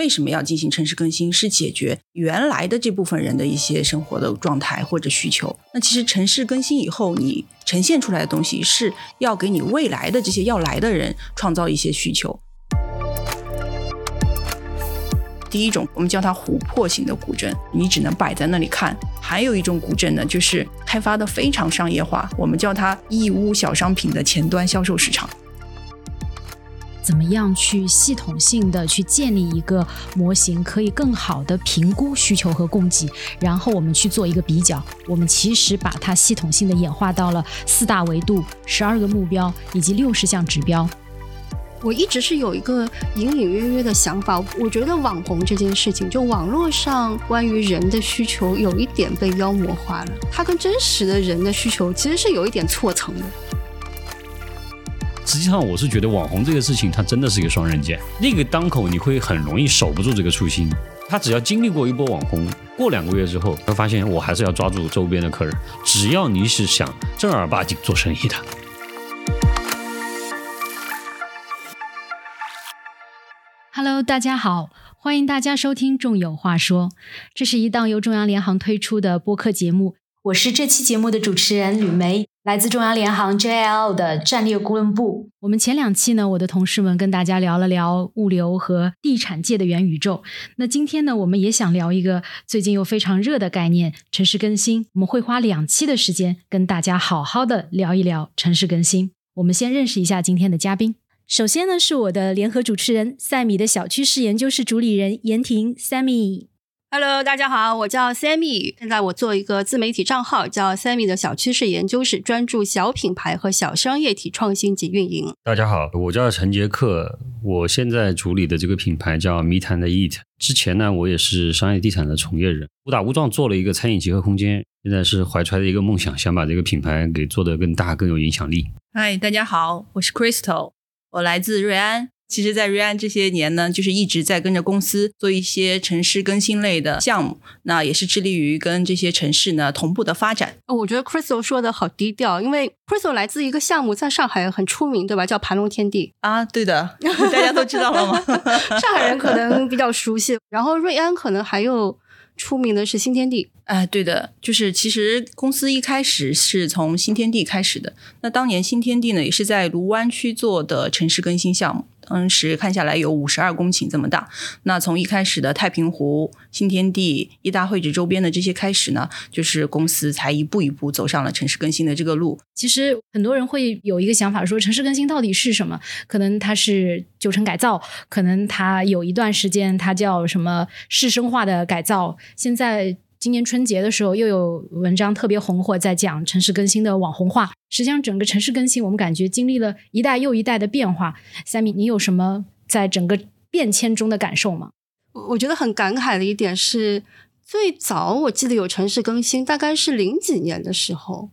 为什么要进行城市更新？是解决原来的这部分人的一些生活的状态或者需求。那其实城市更新以后，你呈现出来的东西是要给你未来的这些要来的人创造一些需求。第一种，我们叫它琥珀型的古镇，你只能摆在那里看；还有一种古镇呢，就是开发的非常商业化，我们叫它义乌小商品的前端销售市场。怎么样去系统性的去建立一个模型，可以更好的评估需求和供给，然后我们去做一个比较。我们其实把它系统性的演化到了四大维度、十二个目标以及六十项指标。我一直是有一个隐隐约约的想法，我觉得网红这件事情，就网络上关于人的需求有一点被妖魔化了，它跟真实的人的需求其实是有一点错层的。实际上，我是觉得网红这个事情，它真的是一个双刃剑。那个当口，你会很容易守不住这个初心。他只要经历过一波网红，过两个月之后，他发现我还是要抓住周边的客人。只要你是想正儿八经做生意的。Hello，大家好，欢迎大家收听《众有话说》，这是一档由中央联航推出的播客节目。我是这期节目的主持人吕梅，来自中央联航 JL 的战略顾问部。我们前两期呢，我的同事们跟大家聊了聊物流和地产界的元宇宙。那今天呢，我们也想聊一个最近又非常热的概念——城市更新。我们会花两期的时间跟大家好好的聊一聊城市更新。我们先认识一下今天的嘉宾。首先呢，是我的联合主持人赛米的小趋势研究室主理人严婷 Sammy。Hello，大家好，我叫 Sammy。现在我做一个自媒体账号，叫 Sammy 的小趋势研究室，专注小品牌和小商业体创新及运营。大家好，我叫陈杰克，我现在主理的这个品牌叫迷谈的 Eat。之前呢，我也是商业地产的从业人，误打误撞做了一个餐饮结合空间。现在是怀揣着一个梦想，想把这个品牌给做得更大、更有影响力。嗨，大家好，我是 Crystal，我来自瑞安。其实，在瑞安这些年呢，就是一直在跟着公司做一些城市更新类的项目，那也是致力于跟这些城市呢同步的发展。我觉得 Crystal 说的好低调，因为 Crystal 来自一个项目，在上海很出名，对吧？叫盘龙天地啊，对的，大家都知道了吗？上海人可能比较熟悉，然后瑞安可能还有。出名的是新天地，哎，对的，就是其实公司一开始是从新天地开始的。那当年新天地呢，也是在卢湾区做的城市更新项目。当时看下来有五十二公顷这么大。那从一开始的太平湖、新天地、一大会址周边的这些开始呢，就是公司才一步一步走上了城市更新的这个路。其实很多人会有一个想法，说城市更新到底是什么？可能它是旧城改造，可能它有一段时间它叫什么市生化的改造。现在。今年春节的时候，又有文章特别红火，在讲城市更新的网红化。实际上，整个城市更新，我们感觉经历了一代又一代的变化。三米，你有什么在整个变迁中的感受吗？我我觉得很感慨的一点是，最早我记得有城市更新，大概是零几年的时候，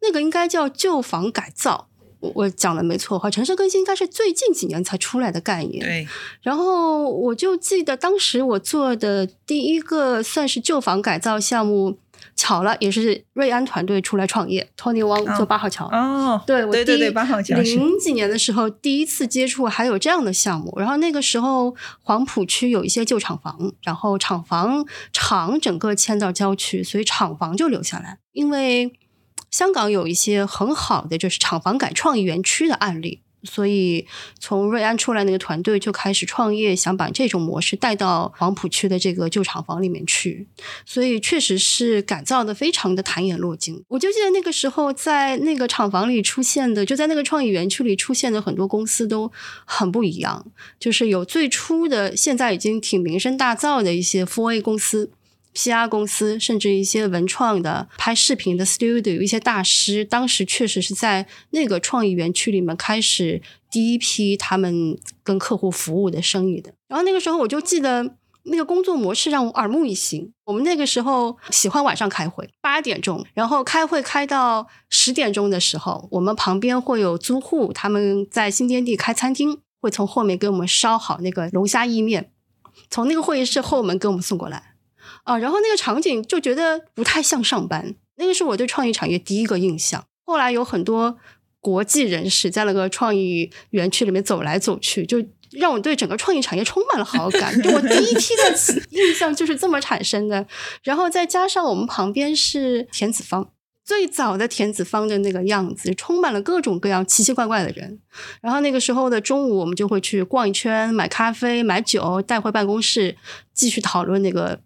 那个应该叫旧房改造。我讲的没错哈，城市更新应该是最近几年才出来的概念。对，然后我就记得当时我做的第一个算是旧房改造项目，巧了也是瑞安团队出来创业，Tony Wang 做八号桥。哦，对，我对对对，八号桥零几年的时候第一次接触还有这样的项目，然后那个时候黄浦区有一些旧厂房，然后厂房厂整个迁到郊区，所以厂房就留下来，因为。香港有一些很好的就是厂房改创意园区的案例，所以从瑞安出来那个团队就开始创业，想把这种模式带到黄浦区的这个旧厂房里面去，所以确实是改造的非常的弹眼落睛。我就记得那个时候在那个厂房里出现的，就在那个创意园区里出现的很多公司都很不一样，就是有最初的现在已经挺名声大噪的一些 Four A 公司。P.R. 公司，甚至一些文创的拍视频的 studio，有一些大师，当时确实是在那个创意园区里面开始第一批他们跟客户服务的生意的。然后那个时候我就记得那个工作模式让我耳目一新。我们那个时候喜欢晚上开会，八点钟，然后开会开到十点钟的时候，我们旁边会有租户，他们在新天地开餐厅，会从后面给我们烧好那个龙虾意面，从那个会议室后门给我们送过来。啊，然后那个场景就觉得不太像上班，那个是我对创意产业第一个印象。后来有很多国际人士在那个创意园区里面走来走去，就让我对整个创意产业充满了好感。就我第一批的 印象就是这么产生的。然后再加上我们旁边是田子坊，最早的田子坊的那个样子，充满了各种各样奇奇怪怪的人。然后那个时候的中午，我们就会去逛一圈，买咖啡、买酒，带回办公室继续讨论那个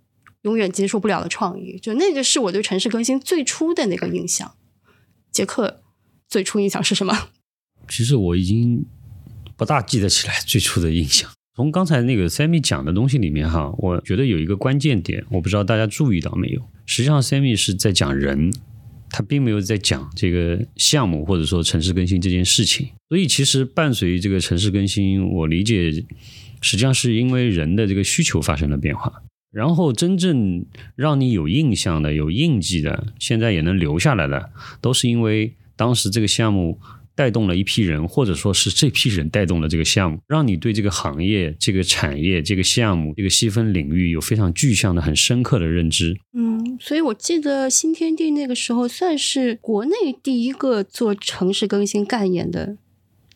永远接受不了的创意。就那个是我对城市更新最初的那个印象。杰克最初印象是什么？其实我已经不大记得起来最初的印象。从刚才那个 Sammy 讲的东西里面哈，我觉得有一个关键点，我不知道大家注意到没有。实际上 Sammy 是在讲人，他并没有在讲这个项目或者说城市更新这件事情。所以其实伴随这个城市更新，我理解实际上是因为人的这个需求发生了变化。然后真正让你有印象的、有印记的，现在也能留下来的，都是因为当时这个项目。带动了一批人，或者说是这批人带动了这个项目，让你对这个行业、这个产业、这个项目、这个细分领域有非常具象的、很深刻的认知。嗯，所以我记得新天地那个时候算是国内第一个做城市更新概念的，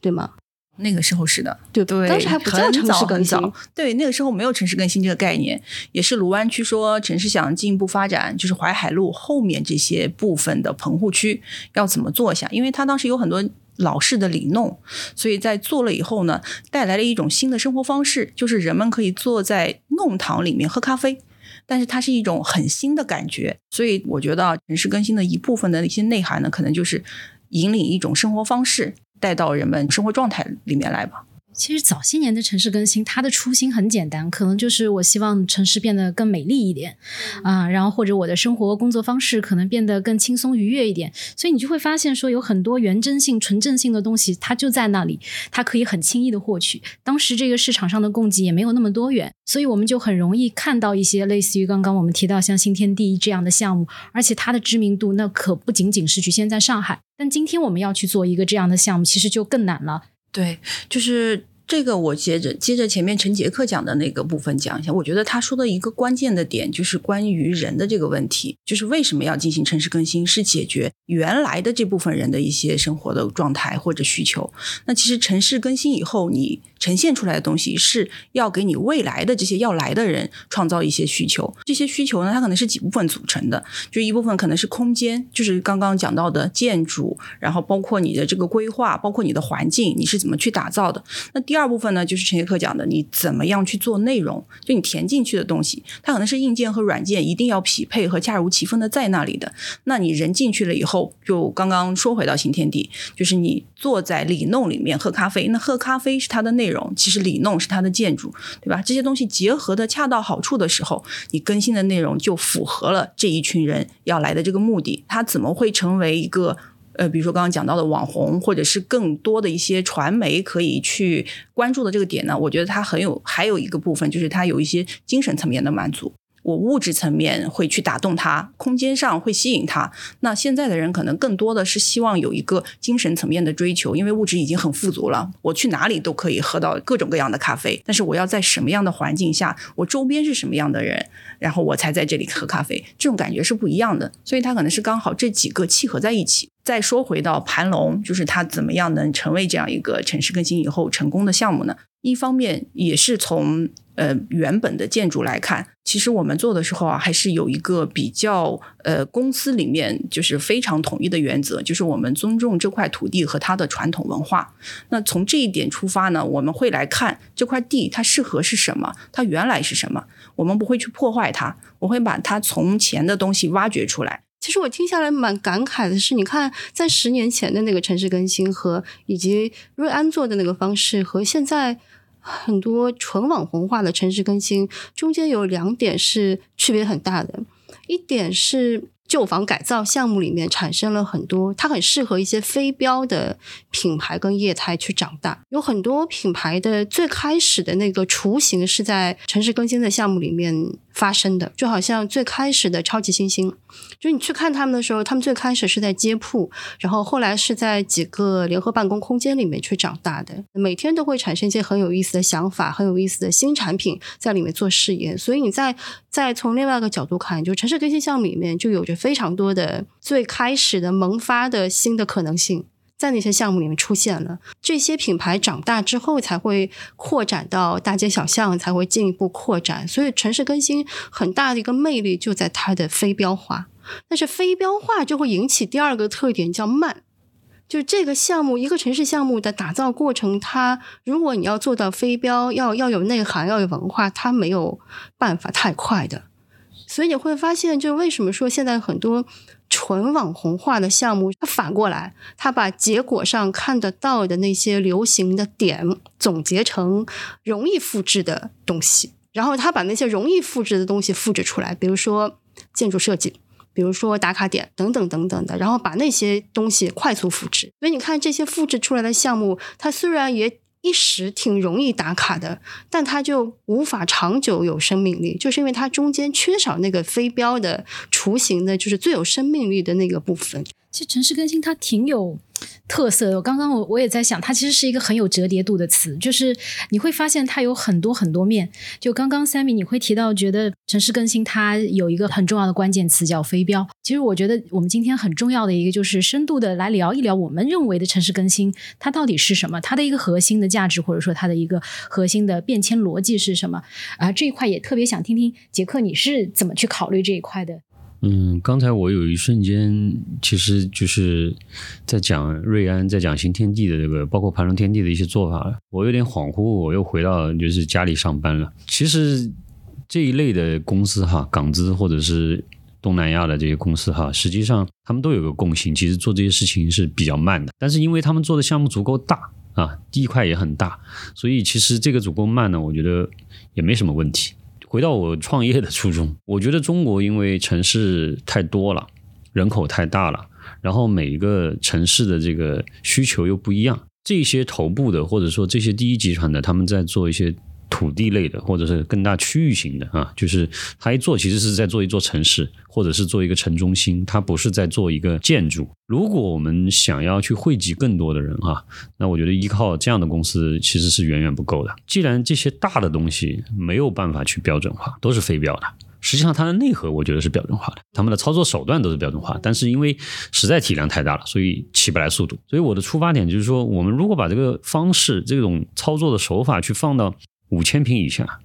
对吗？那个时候是的，对对，当时还不叫城市更新。对，那个时候没有城市更新这个概念，也是卢湾区说城市想进一步发展，就是淮海路后面这些部分的棚户区要怎么做下，因为它当时有很多。老式的里弄，所以在做了以后呢，带来了一种新的生活方式，就是人们可以坐在弄堂里面喝咖啡，但是它是一种很新的感觉。所以我觉得城市更新的一部分的一些内涵呢，可能就是引领一种生活方式带到人们生活状态里面来吧。其实早些年的城市更新，它的初心很简单，可能就是我希望城市变得更美丽一点啊，然后或者我的生活工作方式可能变得更轻松愉悦一点。所以你就会发现说，有很多原真性、纯正性的东西，它就在那里，它可以很轻易的获取。当时这个市场上的供给也没有那么多元，所以我们就很容易看到一些类似于刚刚我们提到像新天地这样的项目，而且它的知名度那可不仅仅是局限在上海。但今天我们要去做一个这样的项目，其实就更难了。对，就是。这个我接着接着前面陈杰克讲的那个部分讲一下，我觉得他说的一个关键的点就是关于人的这个问题，就是为什么要进行城市更新，是解决原来的这部分人的一些生活的状态或者需求。那其实城市更新以后，你呈现出来的东西是要给你未来的这些要来的人创造一些需求。这些需求呢，它可能是几部分组成的，就一部分可能是空间，就是刚刚讲到的建筑，然后包括你的这个规划，包括你的环境，你是怎么去打造的。那第二。二部分呢，就是陈杰克讲的，你怎么样去做内容？就你填进去的东西，它可能是硬件和软件一定要匹配和恰如其分的在那里的。那你人进去了以后，就刚刚说回到新天地，就是你坐在里弄里面喝咖啡，那喝咖啡是它的内容，其实里弄是它的建筑，对吧？这些东西结合的恰到好处的时候，你更新的内容就符合了这一群人要来的这个目的。它怎么会成为一个？呃，比如说刚刚讲到的网红，或者是更多的一些传媒可以去关注的这个点呢，我觉得它很有，还有一个部分就是它有一些精神层面的满足。我物质层面会去打动他，空间上会吸引他。那现在的人可能更多的是希望有一个精神层面的追求，因为物质已经很富足了，我去哪里都可以喝到各种各样的咖啡。但是我要在什么样的环境下，我周边是什么样的人，然后我才在这里喝咖啡，这种感觉是不一样的。所以它可能是刚好这几个契合在一起。再说回到盘龙，就是它怎么样能成为这样一个城市更新以后成功的项目呢？一方面也是从呃原本的建筑来看，其实我们做的时候啊，还是有一个比较呃公司里面就是非常统一的原则，就是我们尊重这块土地和它的传统文化。那从这一点出发呢，我们会来看这块地它适合是什么，它原来是什么，我们不会去破坏它，我会把它从前的东西挖掘出来。其实我听下来蛮感慨的是，你看在十年前的那个城市更新和以及瑞安做的那个方式和现在。很多纯网红化的城市更新，中间有两点是区别很大的。一点是旧房改造项目里面产生了很多，它很适合一些非标的品牌跟业态去长大。有很多品牌的最开始的那个雏形是在城市更新的项目里面。发生的就好像最开始的超级星星，就你去看他们的时候，他们最开始是在街铺，然后后来是在几个联合办公空间里面去长大的，每天都会产生一些很有意思的想法、很有意思的新产品在里面做试验。所以你在再从另外一个角度看，就城市更新项目里面就有着非常多的最开始的萌发的新的可能性。在那些项目里面出现了。这些品牌长大之后，才会扩展到大街小巷，才会进一步扩展。所以城市更新很大的一个魅力就在它的非标化。但是非标化就会引起第二个特点，叫慢。就这个项目，一个城市项目的打造过程，它如果你要做到非标，要要有内涵，要有文化，它没有办法太快的。所以你会发现，就为什么说现在很多纯网红化的项目，它反过来，它把结果上看得到的那些流行的点总结成容易复制的东西，然后它把那些容易复制的东西复制出来，比如说建筑设计。比如说打卡点等等等等的，然后把那些东西快速复制。所以你看这些复制出来的项目，它虽然也一时挺容易打卡的，但它就无法长久有生命力，就是因为它中间缺少那个飞镖的雏形的，就是最有生命力的那个部分。其实城市更新它挺有特色的。刚刚我我也在想，它其实是一个很有折叠度的词，就是你会发现它有很多很多面。就刚刚 Sammy 你会提到，觉得城市更新它有一个很重要的关键词叫飞镖。其实我觉得我们今天很重要的一个就是深度的来聊一聊，我们认为的城市更新它到底是什么？它的一个核心的价值，或者说它的一个核心的变迁逻辑是什么？啊，这一块也特别想听听杰克你是怎么去考虑这一块的。嗯，刚才我有一瞬间，其实就是在讲瑞安，在讲新天地的这个，包括盘龙天地的一些做法，我有点恍惚，我又回到就是家里上班了。其实这一类的公司哈，港资或者是东南亚的这些公司哈，实际上他们都有个共性，其实做这些事情是比较慢的。但是因为他们做的项目足够大啊，地块也很大，所以其实这个足够慢呢，我觉得也没什么问题。回到我创业的初衷，我觉得中国因为城市太多了，人口太大了，然后每一个城市的这个需求又不一样，这些头部的或者说这些第一集团的，他们在做一些。土地类的，或者是更大区域型的啊，就是它一做其实是在做一座城市，或者是做一个城中心，它不是在做一个建筑。如果我们想要去汇集更多的人啊，那我觉得依靠这样的公司其实是远远不够的。既然这些大的东西没有办法去标准化，都是非标的，实际上它的内核我觉得是标准化的，他们的操作手段都是标准化，但是因为实在体量太大了，所以起不来速度。所以我的出发点就是说，我们如果把这个方式、这种操作的手法去放到。五千平以下，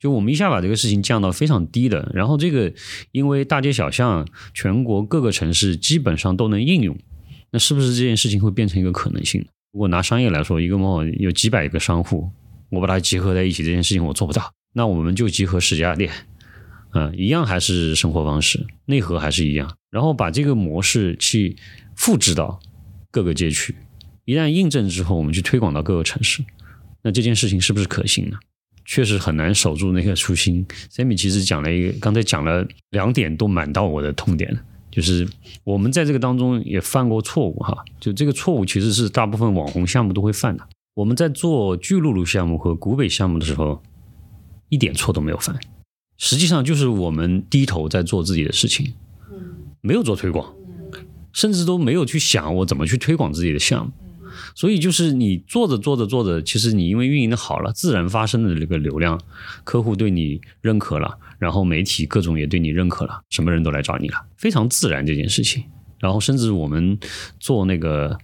就我们一下把这个事情降到非常低的，然后这个因为大街小巷，全国各个城市基本上都能应用，那是不是这件事情会变成一个可能性？如果拿商业来说，一个 mall 有几百个商户，我把它集合在一起，这件事情我做不到，那我们就集合十家店，嗯，一样还是生活方式，内核还是一样，然后把这个模式去复制到各个街区，一旦印证之后，我们去推广到各个城市。那这件事情是不是可行呢？确实很难守住那个初心。Sammy 其实讲了一个，刚才讲了两点，都满到我的痛点了。就是我们在这个当中也犯过错误哈，就这个错误其实是大部分网红项目都会犯的。我们在做巨鹿鹿项目和古北项目的时候，一点错都没有犯。实际上就是我们低头在做自己的事情，没有做推广，甚至都没有去想我怎么去推广自己的项目。所以就是你做着做着做着，其实你因为运营的好了，自然发生的这个流量，客户对你认可了，然后媒体各种也对你认可了，什么人都来找你了，非常自然这件事情。然后甚至我们做那个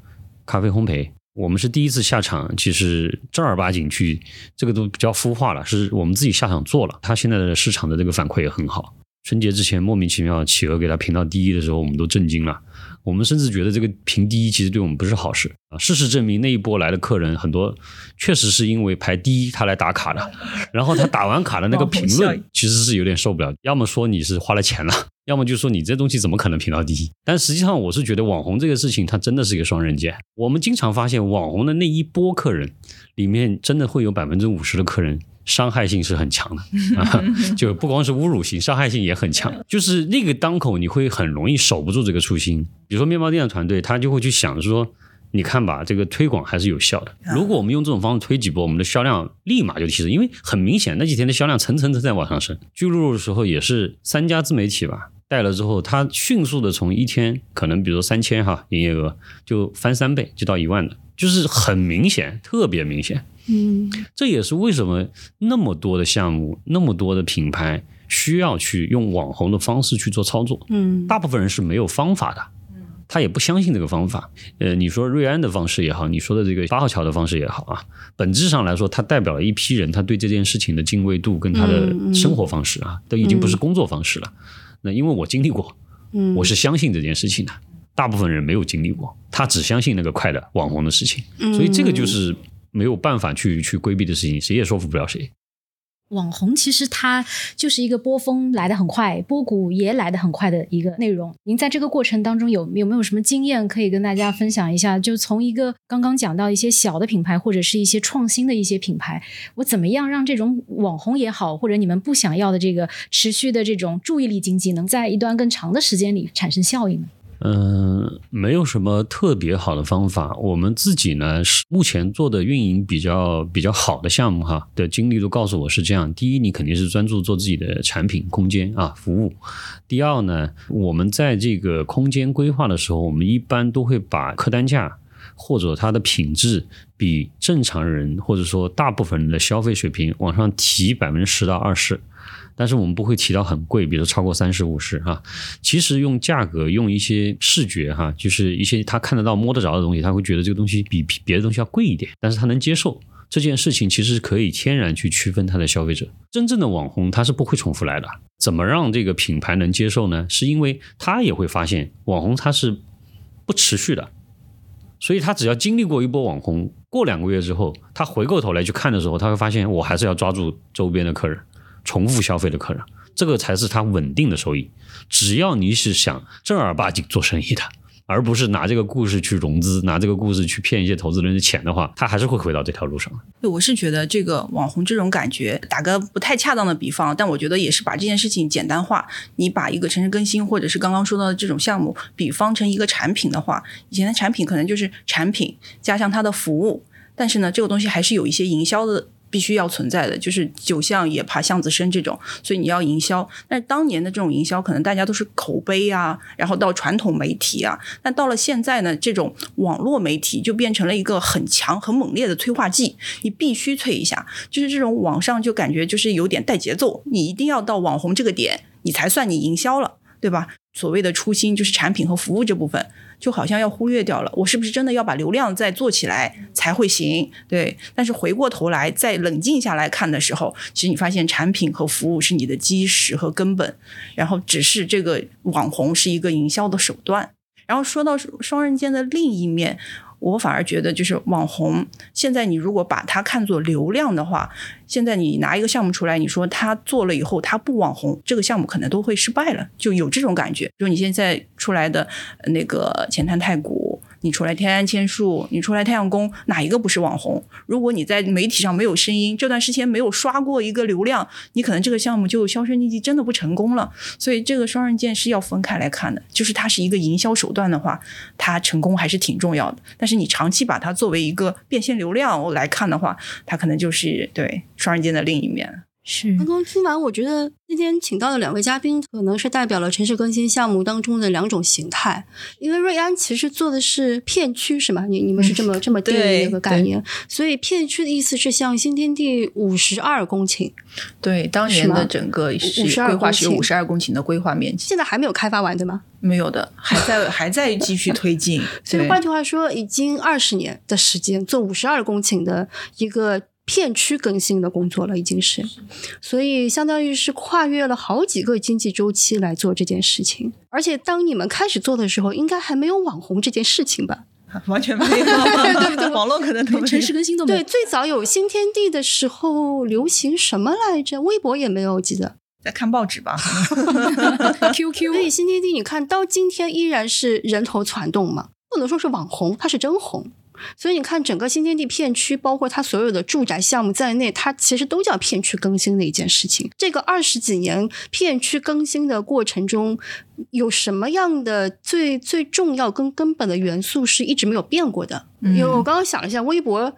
咖啡烘焙，我们是第一次下场，其实正儿八经去，这个都比较孵化了，是我们自己下场做了，它现在的市场的这个反馈也很好。春节之前莫名其妙企鹅给它评到第一的时候，我们都震惊了。我们甚至觉得这个评第一其实对我们不是好事啊。事实证明，那一波来的客人很多，确实是因为排第一他来打卡的。然后他打完卡的那个评论，其实是有点受不了。要么说你是花了钱了，要么就说你这东西怎么可能评到第一？但实际上，我是觉得网红这个事情，它真的是一个双刃剑。我们经常发现，网红的那一波客人里面，真的会有百分之五十的客人。伤害性是很强的，啊就不光是侮辱性，伤害性也很强。就是那个当口，你会很容易守不住这个初心。比如说面包店的团队，他就会去想说：“你看吧，这个推广还是有效的。如果我们用这种方式推几波，我们的销量立马就提升。因为很明显，那几天的销量层层层在往上升。巨鹿的时候也是三家自媒体吧带了之后，他迅速的从一天可能比如说三千哈营业额就翻三倍，就到一万的，就是很明显，特别明显。”嗯，这也是为什么那么多的项目、那么多的品牌需要去用网红的方式去做操作。嗯，大部分人是没有方法的，他也不相信这个方法。呃，你说瑞安的方式也好，你说的这个八号桥的方式也好啊，本质上来说，它代表了一批人他对这件事情的敬畏度跟他的生活方式啊，都已经不是工作方式了。那因为我经历过，嗯我是相信这件事情的。大部分人没有经历过，他只相信那个快的网红的事情，所以这个就是没有办法去去规避的事情，谁也说服不了谁。网红其实它就是一个波峰来的很快，波谷也来的很快的一个内容。您在这个过程当中有有没有什么经验可以跟大家分享一下？就从一个刚刚讲到一些小的品牌或者是一些创新的一些品牌，我怎么样让这种网红也好，或者你们不想要的这个持续的这种注意力经济，能在一段更长的时间里产生效应呢？嗯，没有什么特别好的方法。我们自己呢，是目前做的运营比较比较好的项目哈的经历都告诉我是这样：第一，你肯定是专注做自己的产品空间啊服务；第二呢，我们在这个空间规划的时候，我们一般都会把客单价或者它的品质比正常人或者说大部分人的消费水平往上提百分之十到二十。但是我们不会提到很贵，比如超过三十五十哈。其实用价格，用一些视觉哈，就是一些他看得到、摸得着的东西，他会觉得这个东西比别的东西要贵一点，但是他能接受这件事情，其实是可以天然去区分他的消费者。真正的网红他是不会重复来的。怎么让这个品牌能接受呢？是因为他也会发现网红他是不持续的，所以他只要经历过一波网红，过两个月之后，他回过头来去看的时候，他会发现我还是要抓住周边的客人。重复消费的客人，这个才是他稳定的收益。只要你是想正儿八经做生意的，而不是拿这个故事去融资，拿这个故事去骗一些投资人的钱的话，他还是会回到这条路上。对，我是觉得这个网红这种感觉，打个不太恰当的比方，但我觉得也是把这件事情简单化。你把一个城市更新，或者是刚刚说到的这种项目，比方成一个产品的话，以前的产品可能就是产品加上它的服务，但是呢，这个东西还是有一些营销的。必须要存在的，就是酒巷也怕巷子深这种，所以你要营销。但是当年的这种营销，可能大家都是口碑啊，然后到传统媒体啊。但到了现在呢，这种网络媒体就变成了一个很强、很猛烈的催化剂，你必须催一下。就是这种网上就感觉就是有点带节奏，你一定要到网红这个点，你才算你营销了，对吧？所谓的初心就是产品和服务这部分。就好像要忽略掉了，我是不是真的要把流量再做起来才会行？对，但是回过头来再冷静下来看的时候，其实你发现产品和服务是你的基石和根本，然后只是这个网红是一个营销的手段。然后说到双刃剑的另一面。我反而觉得，就是网红，现在你如果把它看作流量的话，现在你拿一个项目出来，你说他做了以后他不网红，这个项目可能都会失败了，就有这种感觉。就你现在出来的那个前滩太古。你出来天安千树，你出来太阳宫，哪一个不是网红？如果你在媒体上没有声音，这段时间没有刷过一个流量，你可能这个项目就销声匿迹，真的不成功了。所以这个双刃剑是要分开来看的，就是它是一个营销手段的话，它成功还是挺重要的。但是你长期把它作为一个变现流量来看的话，它可能就是对双刃剑的另一面。是，刚刚听完，我觉得今天请到的两位嘉宾，可能是代表了城市更新项目当中的两种形态。因为瑞安其实做的是片区，是吗？你你们是这么、这么定义一个概念。所以片区的意思是像新天地五十二公顷，对，当年的整个是规划是五十二公顷的规划面积，现在还没有开发完，对吗？没有的，还在还在继续推进。所以换句话说，已经二十年的时间做五十二公顷的一个。片区更新的工作了，已经是，所以相当于是跨越了好几个经济周期来做这件事情。而且当你们开始做的时候，应该还没有网红这件事情吧？完全没有，对不对？网络可能都城市更新都没有。对，最早有新天地的时候，流行什么来着？微博也没有，记得在看报纸吧。QQ。所以新天地，你看到今天依然是人头攒动嘛？不能说是网红，它是真红。所以你看，整个新天地片区，包括它所有的住宅项目在内，它其实都叫片区更新的一件事情。这个二十几年片区更新的过程中，有什么样的最最重要跟根本的元素是一直没有变过的？因为我刚刚想了一下，微博，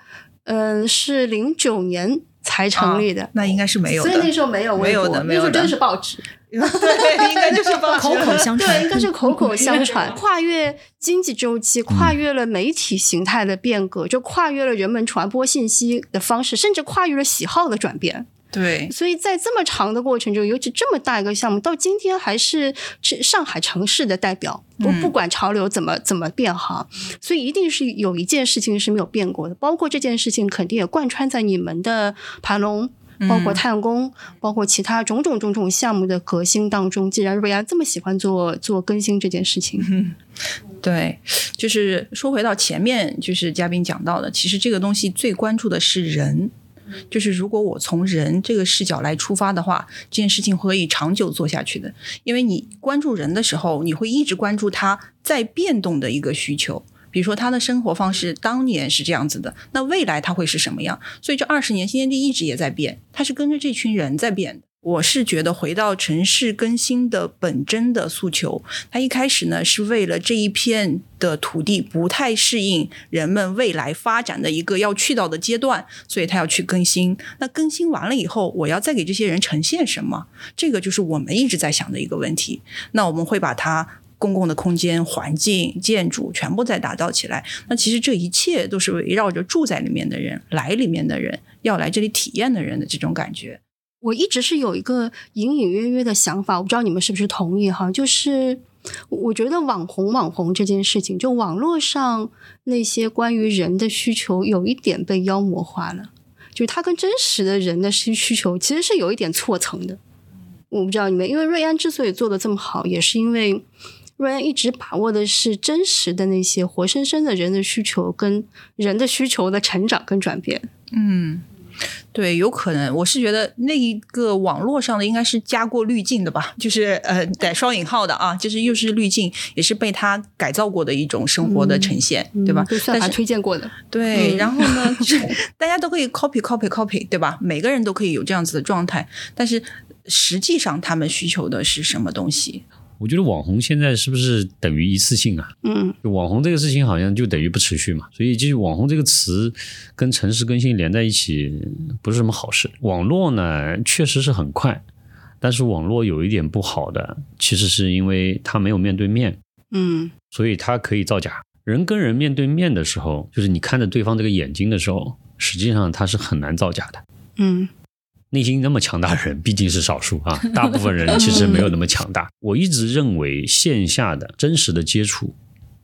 嗯，是零九年才成立的，那应该是没有，所以那时候没有没有的，那时候真的是报纸。对，应该就是口口相传。对，应该是口口相传。跨越经济周期，跨越了媒体形态的变革，就跨越了人们传播信息的方式，甚至跨越了喜好的转变。对，所以在这么长的过程中，尤其这么大一个项目，到今天还是上海城市的代表。不不管潮流怎么怎么变哈，所以一定是有一件事情是没有变过的，包括这件事情肯定也贯穿在你们的盘龙。包括太阳宫，包括其他种种种种项目的革新当中，既然瑞安这么喜欢做做更新这件事情，嗯对，就是说回到前面，就是嘉宾讲到的，其实这个东西最关注的是人，就是如果我从人这个视角来出发的话，这件事情可以长久做下去的，因为你关注人的时候，你会一直关注他在变动的一个需求。比如说他的生活方式当年是这样子的，那未来他会是什么样？所以这二十年新天地一直也在变，它是跟着这群人在变。我是觉得回到城市更新的本真的诉求，它一开始呢是为了这一片的土地不太适应人们未来发展的一个要去到的阶段，所以他要去更新。那更新完了以后，我要再给这些人呈现什么？这个就是我们一直在想的一个问题。那我们会把它。公共的空间、环境、建筑全部在打造起来，那其实这一切都是围绕着住在里面的人、来里面的人、要来这里体验的人的这种感觉。我一直是有一个隐隐约约的想法，我不知道你们是不是同意哈？就是我觉得网红网红这件事情，就网络上那些关于人的需求，有一点被妖魔化了，就是它跟真实的人的需需求其实是有一点错层的。我不知道你们，因为瑞安之所以做的这么好，也是因为。瑞安一直把握的是真实的那些活生生的人的需求跟人的需求的成长跟转变。嗯，对，有可能，我是觉得那一个网络上的应该是加过滤镜的吧，就是呃带双引号的啊，就是又是滤镜，也是被他改造过的一种生活的呈现，对吧？被算法推荐过的。对，然后呢，大家都可以 copy copy copy，对吧？每个人都可以有这样子的状态，但是实际上他们需求的是什么东西？我觉得网红现在是不是等于一次性啊？嗯，网红这个事情好像就等于不持续嘛，所以就是网红这个词跟城市更新连在一起不是什么好事。网络呢确实是很快，但是网络有一点不好的，其实是因为它没有面对面，嗯，所以它可以造假。人跟人面对面的时候，就是你看着对方这个眼睛的时候，实际上它是很难造假的，嗯。内心那么强大的人毕竟是少数啊，大部分人其实没有那么强大。我一直认为线下的真实的接触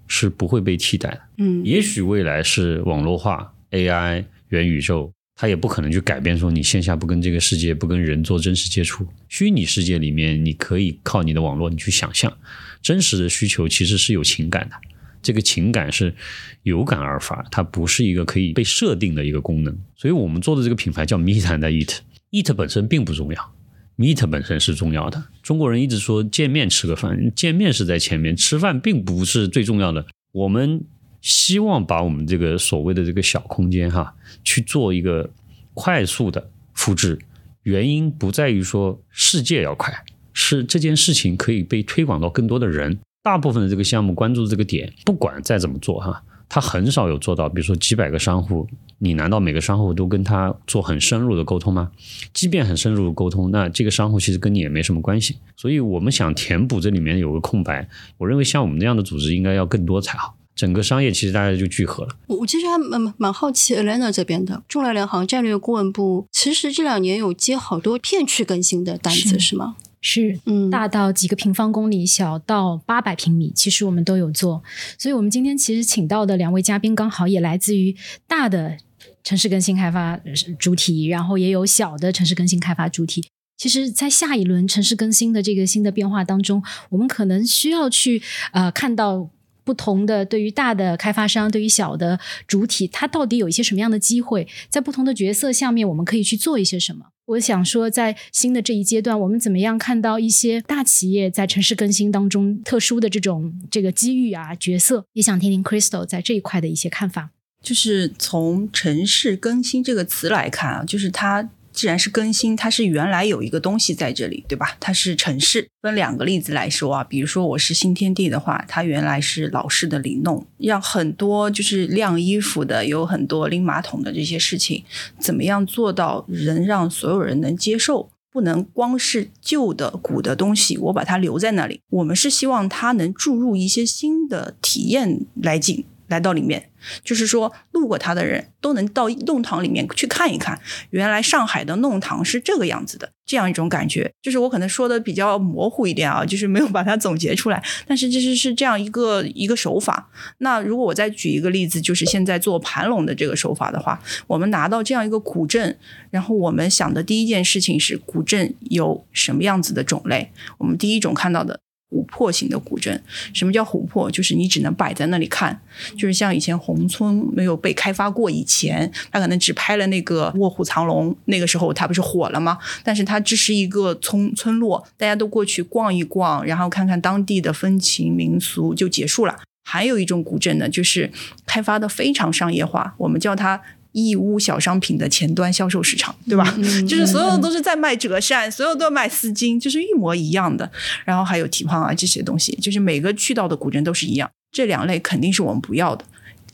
是不会被替代的。嗯，也许未来是网络化、AI、元宇宙，它也不可能去改变说你线下不跟这个世界、不跟人做真实接触。虚拟世界里面，你可以靠你的网络你去想象，真实的需求其实是有情感的，这个情感是有感而发，它不是一个可以被设定的一个功能。所以我们做的这个品牌叫 Meet and Eat。Eat 本身并不重要，Meet 本身是重要的。中国人一直说见面吃个饭，见面是在前面，吃饭并不是最重要的。我们希望把我们这个所谓的这个小空间哈，去做一个快速的复制。原因不在于说世界要快，是这件事情可以被推广到更多的人。大部分的这个项目关注这个点，不管再怎么做哈。他很少有做到，比如说几百个商户，你难道每个商户都跟他做很深入的沟通吗？即便很深入的沟通，那这个商户其实跟你也没什么关系。所以我们想填补这里面有个空白，我认为像我们这样的组织应该要更多才好。整个商业其实大家就聚合了。我我其实还蛮蛮好奇，Elena 这边的中来联行战略顾问部，其实这两年有接好多片区更新的单子，是吗？是，嗯，大到几个平方公里，小到八百平米，其实我们都有做。所以，我们今天其实请到的两位嘉宾，刚好也来自于大的城市更新开发主体，然后也有小的城市更新开发主体。其实，在下一轮城市更新的这个新的变化当中，我们可能需要去呃看到。不同的对于大的开发商，对于小的主体，它到底有一些什么样的机会？在不同的角色下面，我们可以去做一些什么？我想说，在新的这一阶段，我们怎么样看到一些大企业在城市更新当中特殊的这种这个机遇啊角色？也想听听 Crystal 在这一块的一些看法。就是从城市更新这个词来看啊，就是它。既然是更新，它是原来有一个东西在这里，对吧？它是城市。分两个例子来说啊，比如说我是新天地的话，它原来是老式的里弄，让很多就是晾衣服的，有很多拎马桶的这些事情，怎么样做到能让所有人能接受？不能光是旧的古的东西，我把它留在那里。我们是希望它能注入一些新的体验来进。来到里面，就是说路过它的人都能到弄堂里面去看一看，原来上海的弄堂是这个样子的，这样一种感觉。就是我可能说的比较模糊一点啊，就是没有把它总结出来，但是这是是这样一个一个手法。那如果我再举一个例子，就是现在做盘龙的这个手法的话，我们拿到这样一个古镇，然后我们想的第一件事情是古镇有什么样子的种类，我们第一种看到的。琥珀型的古镇，什么叫琥珀？就是你只能摆在那里看，就是像以前宏村没有被开发过以前，他可能只拍了那个《卧虎藏龙》，那个时候它不是火了吗？但是它只是一个村村落，大家都过去逛一逛，然后看看当地的风情民俗就结束了。还有一种古镇呢，就是开发的非常商业化，我们叫它。义乌小商品的前端销售市场，对吧？就是所有都是在卖折扇，所有都卖丝巾，就是一模一样的。然后还有蹄胖啊这些东西，就是每个去到的古镇都是一样。这两类肯定是我们不要的，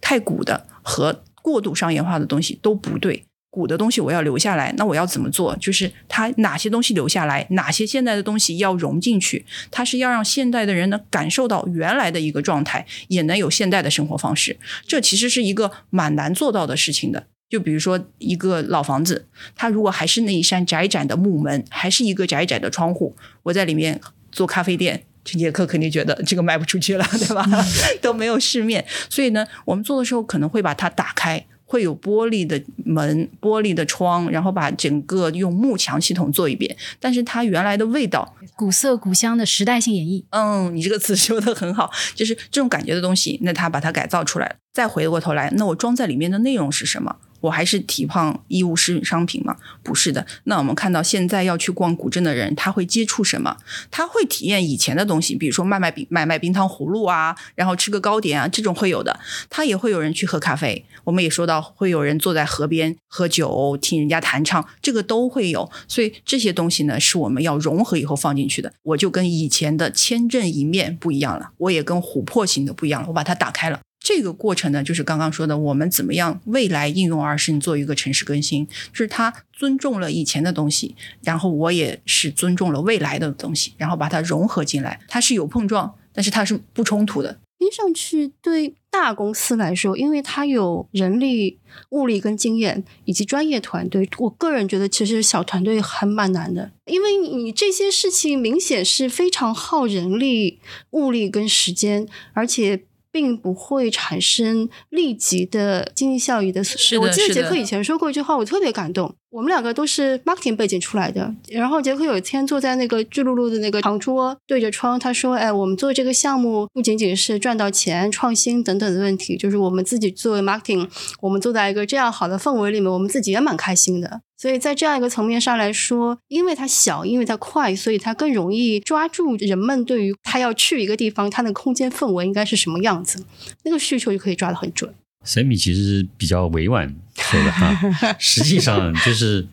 太古的和过度商业化的东西都不对。古的东西我要留下来，那我要怎么做？就是它哪些东西留下来，哪些现代的东西要融进去？它是要让现代的人能感受到原来的一个状态，也能有现代的生活方式。这其实是一个蛮难做到的事情的。就比如说一个老房子，它如果还是那一扇窄窄的木门，还是一个窄窄的窗户，我在里面做咖啡店，陈杰克肯定觉得这个卖不出去了，对吧？都没有市面，所以呢，我们做的时候可能会把它打开。会有玻璃的门、玻璃的窗，然后把整个用幕墙系统做一遍。但是它原来的味道，古色古香的时代性演绎。嗯，你这个词 说的很好，就是这种感觉的东西，那它把它改造出来了。再回过头来，那我装在里面的内容是什么？我还是体胖衣物是商品吗？不是的。那我们看到现在要去逛古镇的人，他会接触什么？他会体验以前的东西，比如说卖卖冰、卖卖冰糖葫芦啊，然后吃个糕点啊，这种会有的。他也会有人去喝咖啡。我们也说到，会有人坐在河边喝酒，听人家弹唱，这个都会有。所以这些东西呢，是我们要融合以后放进去的。我就跟以前的千镇一面不一样了，我也跟琥珀型的不一样了，我把它打开了。这个过程呢，就是刚刚说的，我们怎么样未来应用而生做一个城市更新，就是它尊重了以前的东西，然后我也是尊重了未来的东西，然后把它融合进来，它是有碰撞，但是它是不冲突的。听上去对大公司来说，因为它有人力、物力跟经验以及专业团队，我个人觉得其实小团队还蛮难的，因为你这些事情明显是非常耗人力、物力跟时间，而且。并不会产生立即的经济效益的损失。我记得杰克以前说过一句话，我特别感动。我们两个都是 marketing 背景出来的，然后杰克有一天坐在那个巨鹿路的那个长桌对着窗，他说：“哎，我们做这个项目不仅仅是赚到钱、创新等等的问题，就是我们自己作为 marketing，我们坐在一个这样好的氛围里面，我们自己也蛮开心的。所以在这样一个层面上来说，因为它小，因为它快，所以它更容易抓住人们对于他要去一个地方，它的空间氛围应该是什么样子，那个需求就可以抓得很准。” Sammy 其实比较委婉说的哈，实际上就是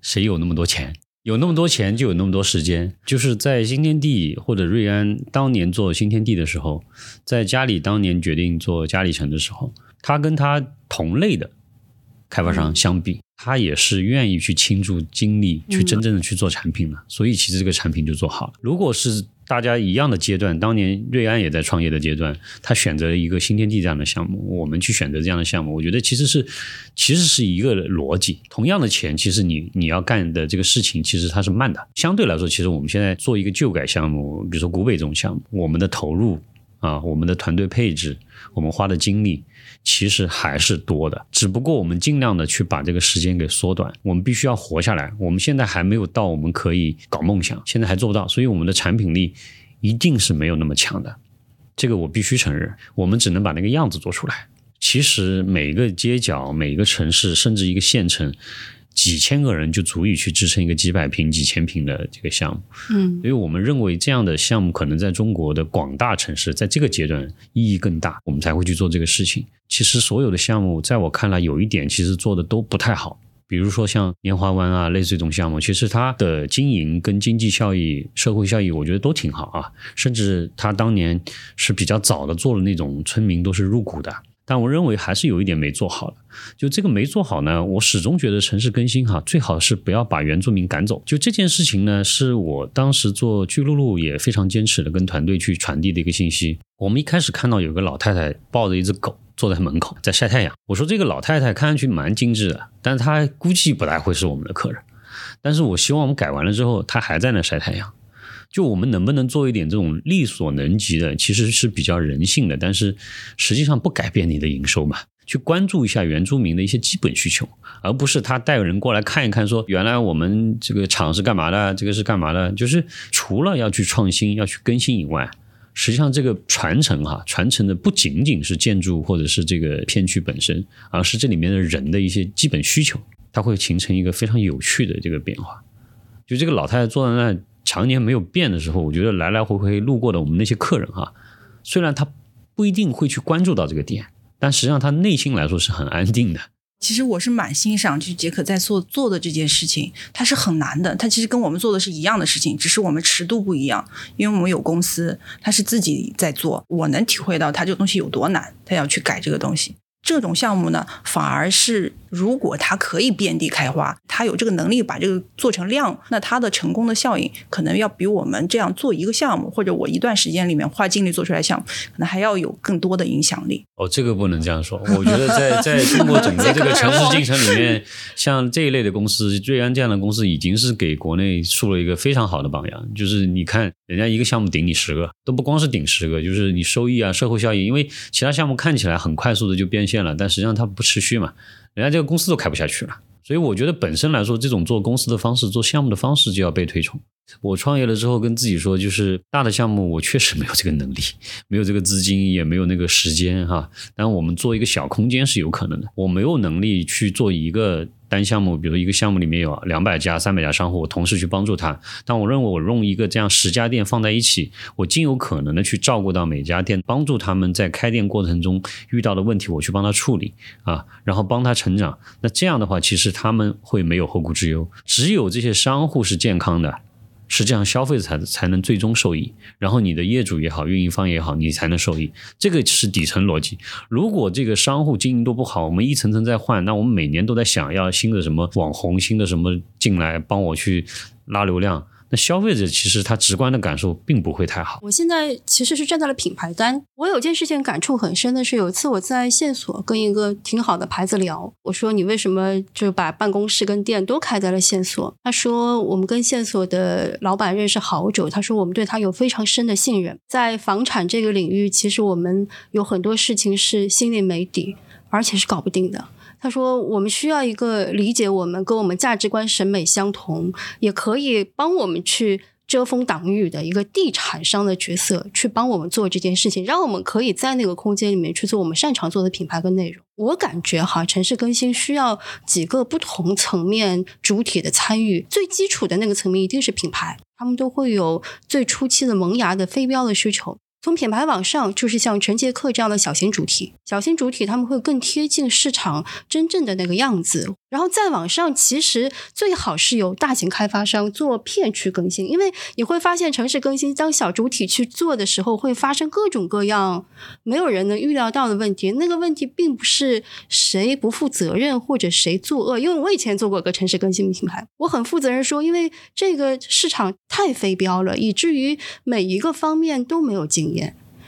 谁有那么多钱，有那么多钱就有那么多时间。就是在新天地或者瑞安当年做新天地的时候，在嘉里当年决定做嘉里城的时候，他跟他同类的开发商相比，他也是愿意去倾注精力去真正的去做产品的，所以其实这个产品就做好了。如果是大家一样的阶段，当年瑞安也在创业的阶段，他选择一个新天地这样的项目，我们去选择这样的项目，我觉得其实是其实是一个逻辑。同样的钱，其实你你要干的这个事情，其实它是慢的。相对来说，其实我们现在做一个旧改项目，比如说古北这种项目，我们的投入啊，我们的团队配置，我们花的精力。其实还是多的，只不过我们尽量的去把这个时间给缩短。我们必须要活下来，我们现在还没有到我们可以搞梦想，现在还做不到，所以我们的产品力一定是没有那么强的。这个我必须承认，我们只能把那个样子做出来。其实每个街角、每个城市，甚至一个县城。几千个人就足以去支撑一个几百平、几千平的这个项目，嗯，所以我们认为这样的项目可能在中国的广大城市，在这个阶段意义更大，我们才会去做这个事情。其实所有的项目，在我看来，有一点其实做的都不太好，比如说像莲花湾啊，类似这种项目，其实它的经营跟经济效益、社会效益，我觉得都挺好啊，甚至它当年是比较早的做了那种村民都是入股的。但我认为还是有一点没做好的。就这个没做好呢，我始终觉得城市更新哈，最好是不要把原住民赶走。就这件事情呢，是我当时做巨鹿路也非常坚持的，跟团队去传递的一个信息。我们一开始看到有个老太太抱着一只狗坐在门口在晒太阳，我说这个老太太看上去蛮精致的，但是她估计不太会是我们的客人。但是我希望我们改完了之后，她还在那晒太阳。就我们能不能做一点这种力所能及的，其实是比较人性的，但是实际上不改变你的营收嘛。去关注一下原住民的一些基本需求，而不是他带人过来看一看，说原来我们这个厂是干嘛的，这个是干嘛的。就是除了要去创新、要去更新以外，实际上这个传承哈，传承的不仅仅是建筑或者是这个片区本身，而是这里面的人的一些基本需求，它会形成一个非常有趣的这个变化。就这个老太太坐在那。常年没有变的时候，我觉得来来回回路过的我们那些客人哈，虽然他不一定会去关注到这个点，但实际上他内心来说是很安定的。其实我是蛮欣赏，就是杰克在做做的这件事情，他是很难的。他其实跟我们做的是一样的事情，只是我们尺度不一样。因为我们有公司，他是自己在做，我能体会到他这个东西有多难，他要去改这个东西。这种项目呢，反而是。如果它可以遍地开花，它有这个能力把这个做成量，那它的成功的效应可能要比我们这样做一个项目，或者我一段时间里面花精力做出来项目，可能还要有更多的影响力。哦，这个不能这样说。我觉得在在中国整个这个城市进程里面，像这一类的公司，瑞安这样的公司已经是给国内树了一个非常好的榜样。就是你看，人家一个项目顶你十个，都不光是顶十个，就是你收益啊、社会效益，因为其他项目看起来很快速的就变现了，但实际上它不持续嘛。人家这个公司都开不下去了，所以我觉得本身来说，这种做公司的方式、做项目的方式就要被推崇。我创业了之后，跟自己说，就是大的项目我确实没有这个能力，没有这个资金，也没有那个时间哈。但我们做一个小空间是有可能的，我没有能力去做一个。单项目，比如一个项目里面有两百家、三百家商户，我同时去帮助他。但我认为，我用一个这样十家店放在一起，我尽有可能的去照顾到每家店，帮助他们在开店过程中遇到的问题，我去帮他处理啊，然后帮他成长。那这样的话，其实他们会没有后顾之忧。只有这些商户是健康的。实际上，消费者才才能最终受益，然后你的业主也好，运营方也好，你才能受益。这个是底层逻辑。如果这个商户经营都不好，我们一层层在换，那我们每年都在想要新的什么网红，新的什么进来帮我去拉流量。那消费者其实他直观的感受并不会太好。我现在其实是站在了品牌端。我有件事情感触很深的是，有一次我在线索跟一个挺好的牌子聊，我说你为什么就把办公室跟店都开在了线索？他说我们跟线索的老板认识好久，他说我们对他有非常深的信任。在房产这个领域，其实我们有很多事情是心里没底，而且是搞不定的。他说：“我们需要一个理解我们、跟我们价值观、审美相同，也可以帮我们去遮风挡雨的一个地产商的角色，去帮我们做这件事情，让我们可以在那个空间里面去做我们擅长做的品牌跟内容。我感觉哈，城市更新需要几个不同层面主体的参与。最基础的那个层面一定是品牌，他们都会有最初期的萌芽的非标的需求。”从品牌往上，就是像陈杰克这样的小型主体，小型主体他们会更贴近市场真正的那个样子。然后再往上，其实最好是由大型开发商做片区更新，因为你会发现城市更新当小主体去做的时候，会发生各种各样没有人能预料到的问题。那个问题并不是谁不负责任或者谁作恶，因为我以前做过个城市更新品牌，我很负责任说，因为这个市场太非标了，以至于每一个方面都没有经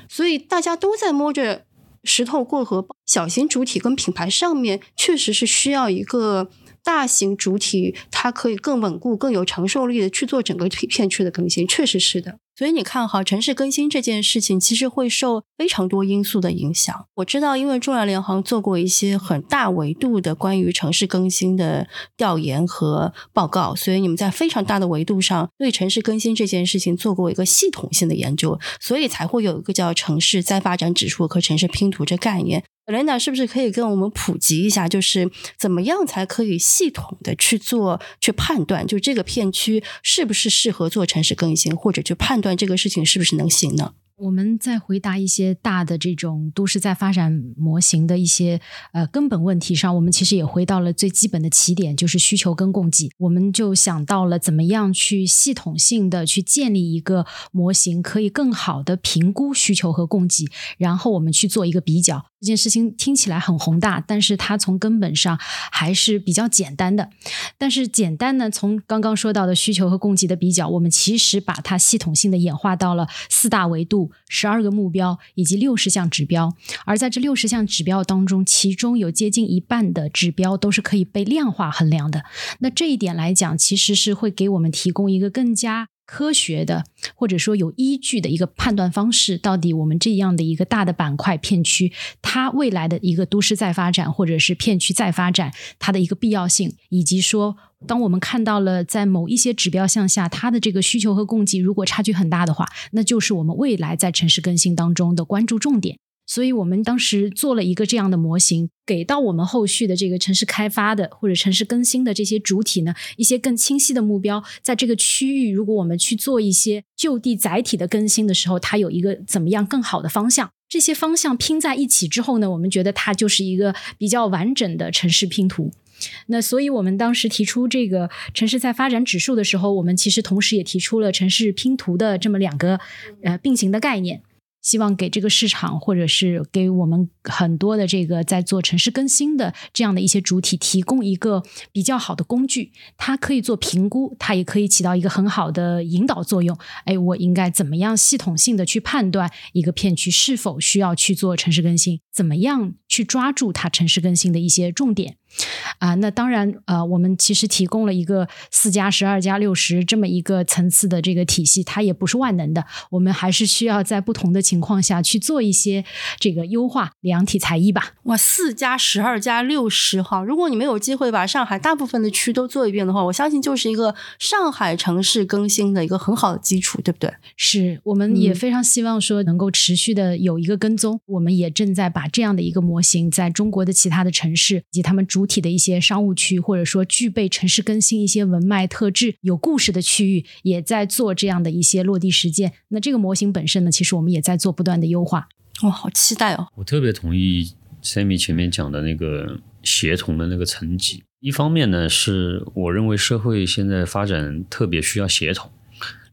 所以大家都在摸着。石头过河，小型主体跟品牌上面确实是需要一个大型主体，它可以更稳固、更有承受力的去做整个片区的更新，确实是的。所以你看哈，城市更新这件事情其实会受非常多因素的影响。我知道，因为中亚联行做过一些很大维度的关于城市更新的调研和报告，所以你们在非常大的维度上对城市更新这件事情做过一个系统性的研究，所以才会有一个叫城市再发展指数和城市拼图这概念。Lena 是不是可以跟我们普及一下，就是怎么样才可以系统的去做、去判断，就这个片区是不是适合做城市更新，或者去判断这个事情是不是能行呢？我们在回答一些大的这种都市在发展模型的一些呃根本问题上，我们其实也回到了最基本的起点，就是需求跟供给。我们就想到了怎么样去系统性的去建立一个模型，可以更好的评估需求和供给，然后我们去做一个比较。这件事情听起来很宏大，但是它从根本上还是比较简单的。但是简单呢，从刚刚说到的需求和供给的比较，我们其实把它系统性的演化到了四大维度、十二个目标以及六十项指标。而在这六十项指标当中，其中有接近一半的指标都是可以被量化衡量的。那这一点来讲，其实是会给我们提供一个更加。科学的，或者说有依据的一个判断方式，到底我们这样的一个大的板块片区，它未来的一个都市再发展，或者是片区再发展，它的一个必要性，以及说，当我们看到了在某一些指标向下，它的这个需求和供给如果差距很大的话，那就是我们未来在城市更新当中的关注重点。所以我们当时做了一个这样的模型，给到我们后续的这个城市开发的或者城市更新的这些主体呢，一些更清晰的目标，在这个区域，如果我们去做一些就地载体的更新的时候，它有一个怎么样更好的方向？这些方向拼在一起之后呢，我们觉得它就是一个比较完整的城市拼图。那所以我们当时提出这个城市在发展指数的时候，我们其实同时也提出了城市拼图的这么两个呃并行的概念。希望给这个市场，或者是给我们很多的这个在做城市更新的这样的一些主体，提供一个比较好的工具。它可以做评估，它也可以起到一个很好的引导作用。哎，我应该怎么样系统性的去判断一个片区是否需要去做城市更新？怎么样去抓住它城市更新的一些重点？啊，那当然，呃，我们其实提供了一个四加十二加六十这么一个层次的这个体系，它也不是万能的，我们还是需要在不同的情况下去做一些这个优化，量体裁衣吧。哇，四加十二加六十哈，如果你没有机会把上海大部分的区都做一遍的话，我相信就是一个上海城市更新的一个很好的基础，对不对？是，我们也非常希望说能够持续的有一个跟踪，我们也正在把这样的一个模型在中国的其他的城市以及他们主体的一些商务区，或者说具备城市更新一些文脉特质、有故事的区域，也在做这样的一些落地实践。那这个模型本身呢，其实我们也在做不断的优化。哇，好期待哦！我特别同意 Sammy 前面讲的那个协同的那个层级。一方面呢，是我认为社会现在发展特别需要协同。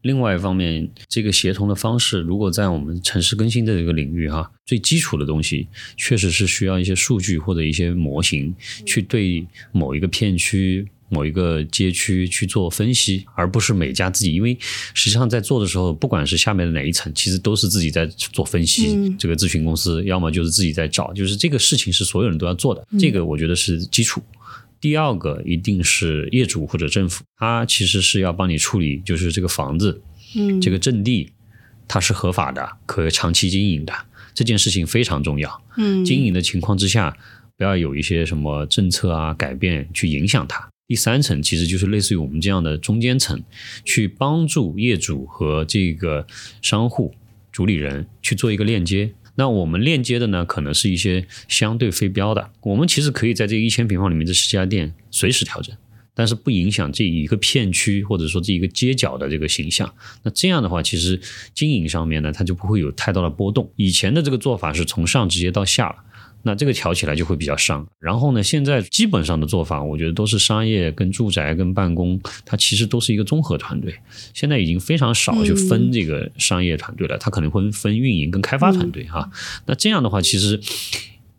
另外一方面，这个协同的方式，如果在我们城市更新的这个领域哈，最基础的东西，确实是需要一些数据或者一些模型，去对某一个片区、某一个街区去做分析，而不是每家自己。因为实际上在做的时候，不管是下面的哪一层，其实都是自己在做分析。这个咨询公司要么就是自己在找，就是这个事情是所有人都要做的。这个我觉得是基础。第二个一定是业主或者政府，他其实是要帮你处理，就是这个房子，嗯，这个阵地它是合法的，可以长期经营的，这件事情非常重要。嗯，经营的情况之下，不要有一些什么政策啊改变去影响它。第三层其实就是类似于我们这样的中间层，去帮助业主和这个商户主理人去做一个链接。那我们链接的呢，可能是一些相对非标的。我们其实可以在这一千平方里面这十家店随时调整，但是不影响这一个片区或者说这一个街角的这个形象。那这样的话，其实经营上面呢，它就不会有太大的波动。以前的这个做法是从上直接到下了。那这个调起来就会比较伤。然后呢，现在基本上的做法，我觉得都是商业跟住宅跟办公，它其实都是一个综合团队。现在已经非常少去分这个商业团队了，它可能会分运营跟开发团队哈。那这样的话，其实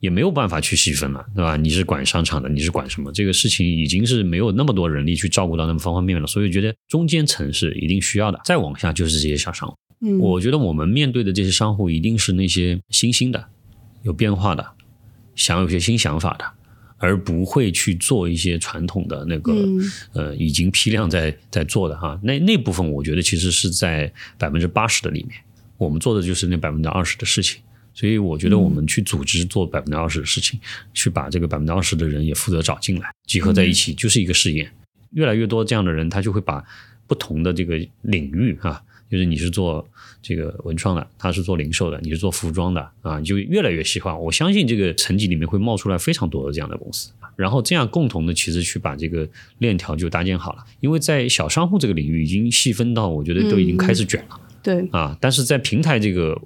也没有办法去细分了，对吧？你是管商场的，你是管什么？这个事情已经是没有那么多人力去照顾到那么方方面面了。所以觉得中间层是一定需要的。再往下就是这些小商户。嗯，我觉得我们面对的这些商户一定是那些新兴的、有变化的。想有些新想法的，而不会去做一些传统的那个呃已经批量在在做的哈，那那部分我觉得其实是在百分之八十的里面，我们做的就是那百分之二十的事情，所以我觉得我们去组织做百分之二十的事情，去把这个百分之二十的人也负责找进来，集合在一起就是一个试验，越来越多这样的人，他就会把不同的这个领域哈。就是你是做这个文创的，他是做零售的，你是做服装的啊，就越来越细化。我相信这个层级里面会冒出来非常多的这样的公司，然后这样共同的其实去把这个链条就搭建好了。因为在小商户这个领域已经细分到，我觉得都已经开始卷了。对啊，但是在平台这个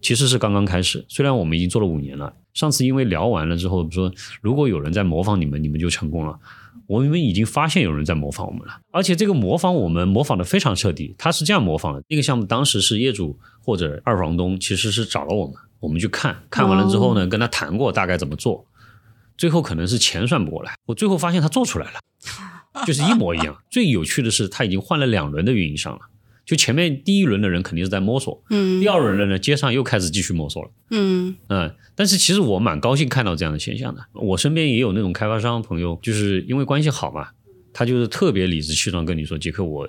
其实是刚刚开始。虽然我们已经做了五年了，上次因为聊完了之后说，如果有人在模仿你们，你们就成功了。我们已经发现有人在模仿我们了，而且这个模仿我们模仿的非常彻底。他是这样模仿的：那个项目当时是业主或者二房东其实是找了我们，我们去看看完了之后呢，跟他谈过大概怎么做，最后可能是钱算不过来，我最后发现他做出来了，就是一模一样。最有趣的是，他已经换了两轮的运营商了。就前面第一轮的人肯定是在摸索，嗯第二轮的呢，街上又开始继续摸索了。嗯嗯，但是其实我蛮高兴看到这样的现象的。我身边也有那种开发商朋友，就是因为关系好嘛，他就是特别理直气壮跟你说：“杰克，我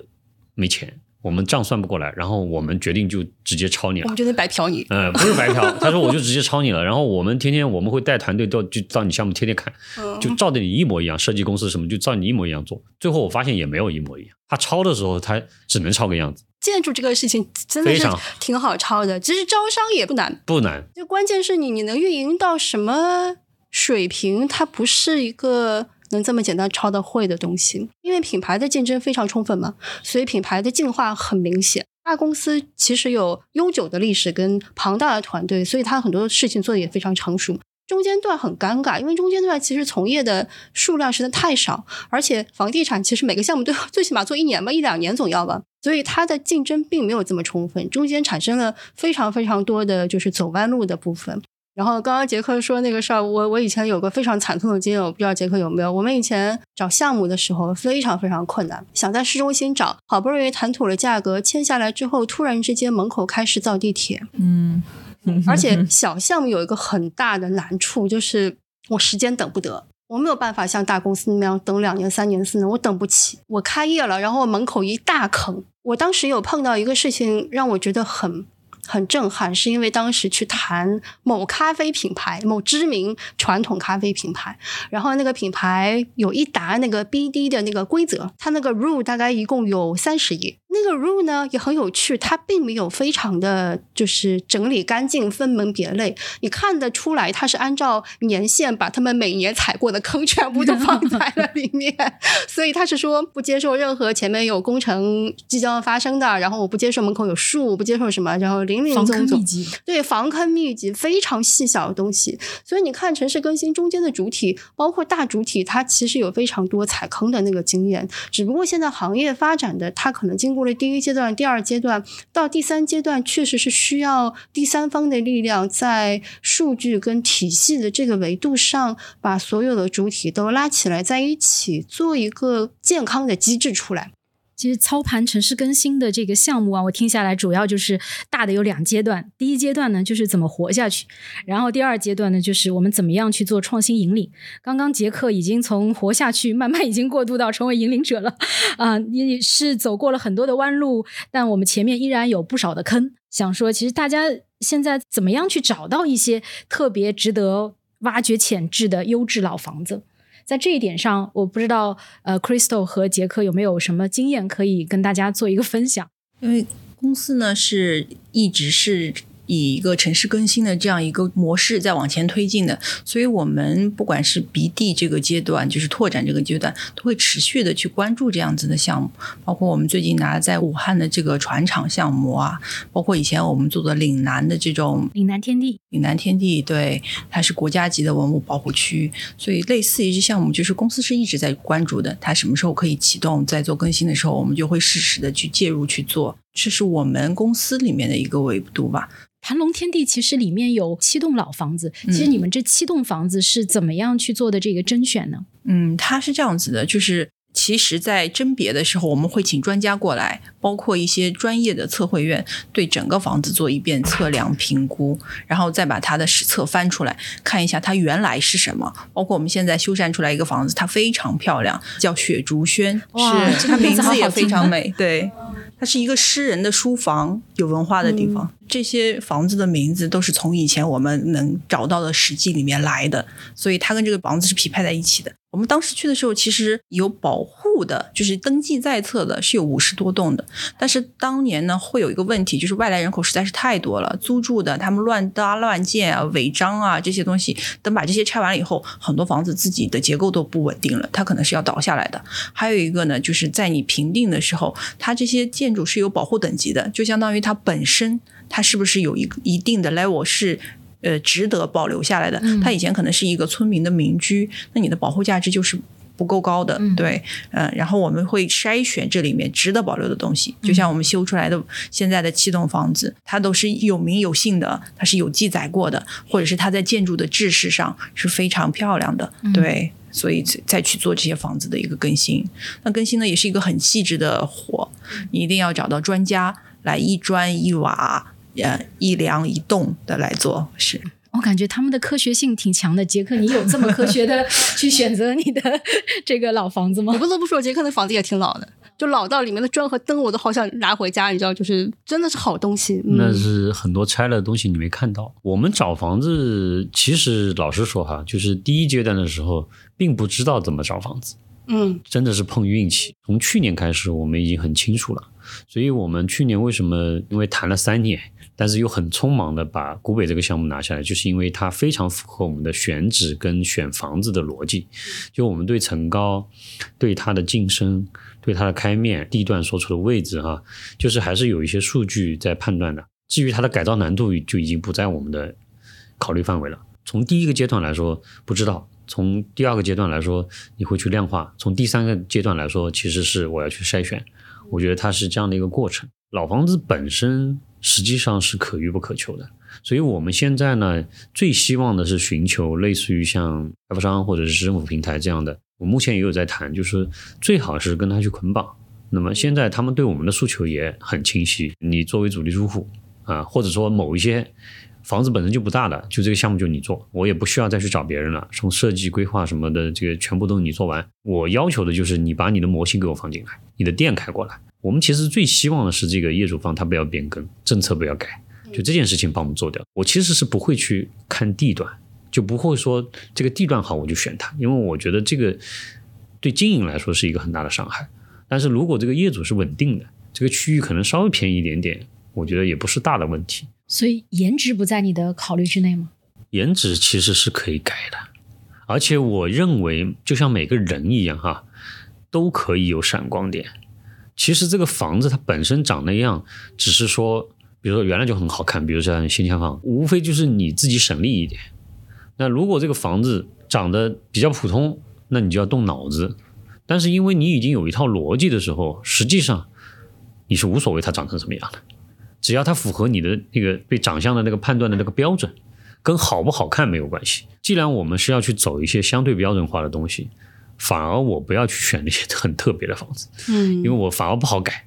没钱，我们账算不过来，然后我们决定就直接抄你了我们。决定白嫖你。嗯，不是白嫖，他说我就直接抄你了，然后我们天天我们会带团队到就到你项目天天看，嗯就照着你一模一样，设计公司什么就照你一模一样做。最后我发现也没有一模一样，他抄的时候他只能抄个样子，建筑这个事情真的是挺好抄的，其实招商也不难，不难。就关键是你你能运营到什么水平，它不是一个能这么简单抄的会的东西。因为品牌的竞争非常充分嘛，所以品牌的进化很明显。大公司其实有悠久的历史跟庞大的团队，所以它很多事情做的也非常成熟。中间段很尴尬，因为中间段其实从业的数量实在太少，而且房地产其实每个项目都最起码做一年吧，一两年总要吧，所以它的竞争并没有这么充分，中间产生了非常非常多的就是走弯路的部分。然后刚刚杰克说那个事儿，我我以前有个非常惨痛的经验，我不知道杰克有没有。我们以前找项目的时候非常非常困难，想在市中心找，好不容易谈妥了价格，签下来之后，突然之间门口开始造地铁，嗯，而且 小项目有一个很大的难处，就是我时间等不得。我没有办法像大公司那样等两年、三年、四年，我等不起。我开业了，然后门口一大坑。我当时有碰到一个事情，让我觉得很很震撼，是因为当时去谈某咖啡品牌、某知名传统咖啡品牌，然后那个品牌有一沓那个 BD 的那个规则，它那个 rule 大概一共有三十页。那个 rule 呢也很有趣，它并没有非常的就是整理干净、分门别类，你看得出来它是按照年限把他们每年踩过的坑全部都放 在了里面，所以他是说不接受任何前面有工程即将发生的，然后我不接受门口有树，不接受什么，然后林林总总对防坑密集非常细小的东西，所以你看城市更新中间的主体，包括大主体，它其实有非常多踩坑的那个经验。只不过现在行业发展的，它可能经过第一阶段、第二阶段，到第三阶段，确实是需要第三方的力量，在数据跟体系的这个维度上，把所有的主体都拉起来在一起，做一个健康的机制出来。其实操盘城市更新的这个项目啊，我听下来主要就是大的有两阶段。第一阶段呢，就是怎么活下去；然后第二阶段呢，就是我们怎么样去做创新引领。刚刚杰克已经从活下去慢慢已经过渡到成为引领者了，啊、也是走过了很多的弯路，但我们前面依然有不少的坑。想说，其实大家现在怎么样去找到一些特别值得挖掘潜质的优质老房子？在这一点上，我不知道呃，Crystal 和杰克有没有什么经验可以跟大家做一个分享？因为公司呢是一直是以一个城市更新的这样一个模式在往前推进的，所以我们不管是 BD 这个阶段，就是拓展这个阶段，都会持续的去关注这样子的项目，包括我们最近拿在武汉的这个船厂项目啊，包括以前我们做的岭南的这种岭南天地，岭南天地，对，它是国家级的文物保护区，所以类似于这项目，就是公司是一直在关注的，它什么时候可以启动，在做更新的时候，我们就会适时的去介入去做，这是我们公司里面的一个维度吧。盘龙天地其实里面有七栋老房子，嗯其实你们这七栋房子是怎么样去做的这个甄选呢？嗯，它是这样子的，就是其实，在甄别的时候，我们会请专家过来，包括一些专业的测绘院，对整个房子做一遍测量评估，然后再把它的实测翻出来，看一下它原来是什么。包括我们现在修缮出来一个房子，它非常漂亮，叫雪竹轩，哇是它名字也非常美，对。它是一个诗人的书房，有文化的地方。这些房子的名字都是从以前我们能找到的史记里面来的，所以它跟这个房子是匹配在一起的。我们当时去的时候，其实有保护的，就是登记在册的，是有五十多栋的。但是当年呢，会有一个问题，就是外来人口实在是太多了，租住的他们乱搭乱建啊、违章啊这些东西，等把这些拆完了以后，很多房子自己的结构都不稳定了，它可能是要倒下来的。还有一个呢，就是在你评定的时候，它这些建筑是有保护等级的，就相当于它本身。它是不是有一个一定的 level 是。呃，值得保留下来的，它以前可能是一个村民的民居，那你的保护价值就是不够高的，对，呃，然后我们会筛选这里面值得保留的东西，就像我们修出来的现在的七栋房子，它都是有名有姓的，它是有记载过的，或者是它在建筑的制式上是非常漂亮的，对，所以再去做这些房子的一个更新，那更新呢也是一个很细致的活，你一定要找到专家来一砖一瓦。呃，一梁一栋的来做，是我感觉他们的科学性挺强的。杰克，你有这么科学的去选择你的这个老房子吗？我不得不说，杰克的房子也挺老的，就老到里面的砖和灯我都好想拿回家，你知道，就是真的是好东西。那是很多拆了的东西你没看到。我们找房子，其实老实说哈，就是第一阶段的时候，并不知道怎么找房子，嗯，真的是碰运气。从去年开始，我们已经很清楚了，所以我们去年为什么因为谈了三年。但是又很匆忙的把古北这个项目拿下来，就是因为它非常符合我们的选址跟选房子的逻辑。就我们对层高、对它的晋升、对它的开面、地段所处的位置，哈，就是还是有一些数据在判断的。至于它的改造难度，就已经不在我们的考虑范围了。从第一个阶段来说，不知道；从第二个阶段来说，你会去量化；从第三个阶段来说，其实是我要去筛选。我觉得它是这样的一个过程。老房子本身。实际上是可遇不可求的，所以我们现在呢，最希望的是寻求类似于像开发商或者是政府平台这样的。我目前也有在谈，就是最好是跟他去捆绑。那么现在他们对我们的诉求也很清晰，你作为主力住户啊，或者说某一些房子本身就不大的，就这个项目就你做，我也不需要再去找别人了。从设计规划什么的，这个全部都你做完。我要求的就是你把你的模型给我放进来，你的店开过来。我们其实最希望的是这个业主方他不要变更，政策不要改，就这件事情帮我们做掉。我其实是不会去看地段，就不会说这个地段好我就选它，因为我觉得这个对经营来说是一个很大的伤害。但是如果这个业主是稳定的，这个区域可能稍微便宜一点点，我觉得也不是大的问题。所以颜值不在你的考虑之内吗？颜值其实是可以改的，而且我认为就像每个人一样哈，都可以有闪光点。其实这个房子它本身长那样，只是说，比如说原来就很好看，比如像新墙房，无非就是你自己省力一点。那如果这个房子长得比较普通，那你就要动脑子。但是因为你已经有一套逻辑的时候，实际上你是无所谓它长成什么样的，只要它符合你的那个对长相的那个判断的那个标准，跟好不好看没有关系。既然我们是要去走一些相对标准化的东西。反而我不要去选那些 很特别的房子，嗯，因为我反而不好改，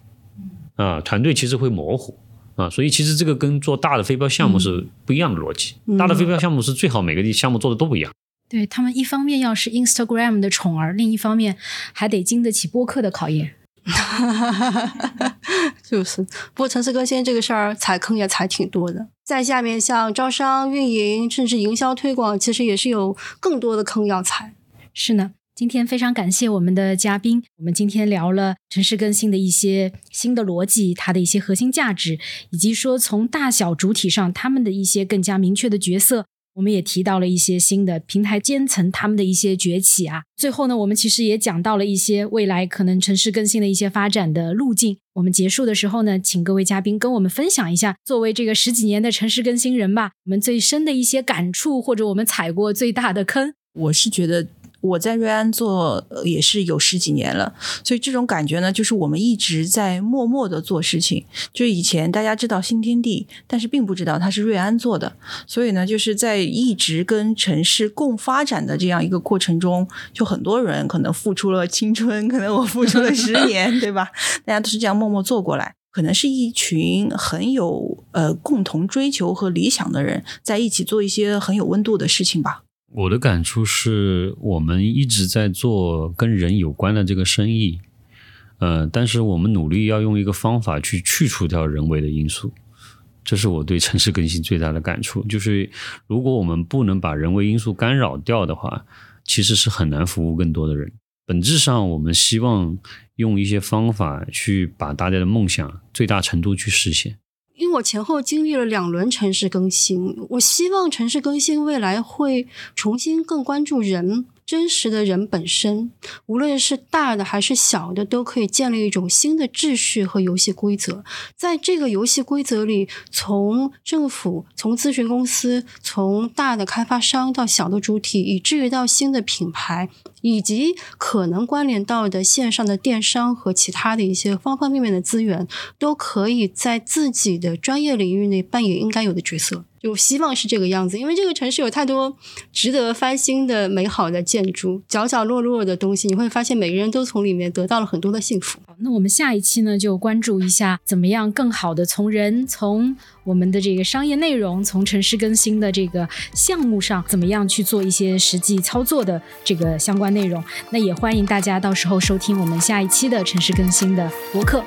啊，团队其实会模糊啊，所以其实这个跟做大的非标项目是不一样的逻辑。大的非标项目是最好每个地项目做的都不一样。对他们，一方面要是 Instagram 的宠儿，另一方面还得经得起播客的考验。就是，不过城市更新这个事儿踩坑也踩挺多的，在下面像招商、运营，甚至营销推广，其实也是有更多的坑要踩。是呢。今天非常感谢我们的嘉宾，我们今天聊了城市更新的一些新的逻辑，它的一些核心价值，以及说从大小主体上他们的一些更加明确的角色。我们也提到了一些新的平台阶层他们的一些崛起啊。最后呢，我们其实也讲到了一些未来可能城市更新的一些发展的路径。我们结束的时候呢，请各位嘉宾跟我们分享一下，作为这个十几年的城市更新人吧，我们最深的一些感触，或者我们踩过最大的坑。我是觉得。我在瑞安做也是有十几年了，所以这种感觉呢，就是我们一直在默默的做事情。就以前大家知道新天地，但是并不知道它是瑞安做的，所以呢，就是在一直跟城市共发展的这样一个过程中，就很多人可能付出了青春，可能我付出了十年，对吧？大家都是这样默默做过来，可能是一群很有呃共同追求和理想的人在一起做一些很有温度的事情吧。我的感触是我们一直在做跟人有关的这个生意，呃，但是我们努力要用一个方法去去除掉人为的因素，这是我对城市更新最大的感触。就是如果我们不能把人为因素干扰掉的话，其实是很难服务更多的人。本质上，我们希望用一些方法去把大家的梦想最大程度去实现。因为我前后经历了两轮城市更新，我希望城市更新未来会重新更关注人，真实的人本身，无论是大的还是小的，都可以建立一种新的秩序和游戏规则。在这个游戏规则里，从政府、从咨询公司、从大的开发商到小的主体，以至于到新的品牌，以及可能关联到的线上的电商和其他的一些方方面面的资源，都可以在自己的专业领域内扮演应该有的角色。就希望是这个样子，因为这个城市有太多值得翻新的美好的建筑，角角落落的东西，你会发现每个人都从里面得到了很多的幸福。那我们下一期呢，就关注一下怎么样更好的从人、从我们的这个商业内容、从城市更新的这个项目上，怎么样去做一些实际操作的这个相关内容。那也欢迎大家到时候收听我们下一期的城市更新的博客。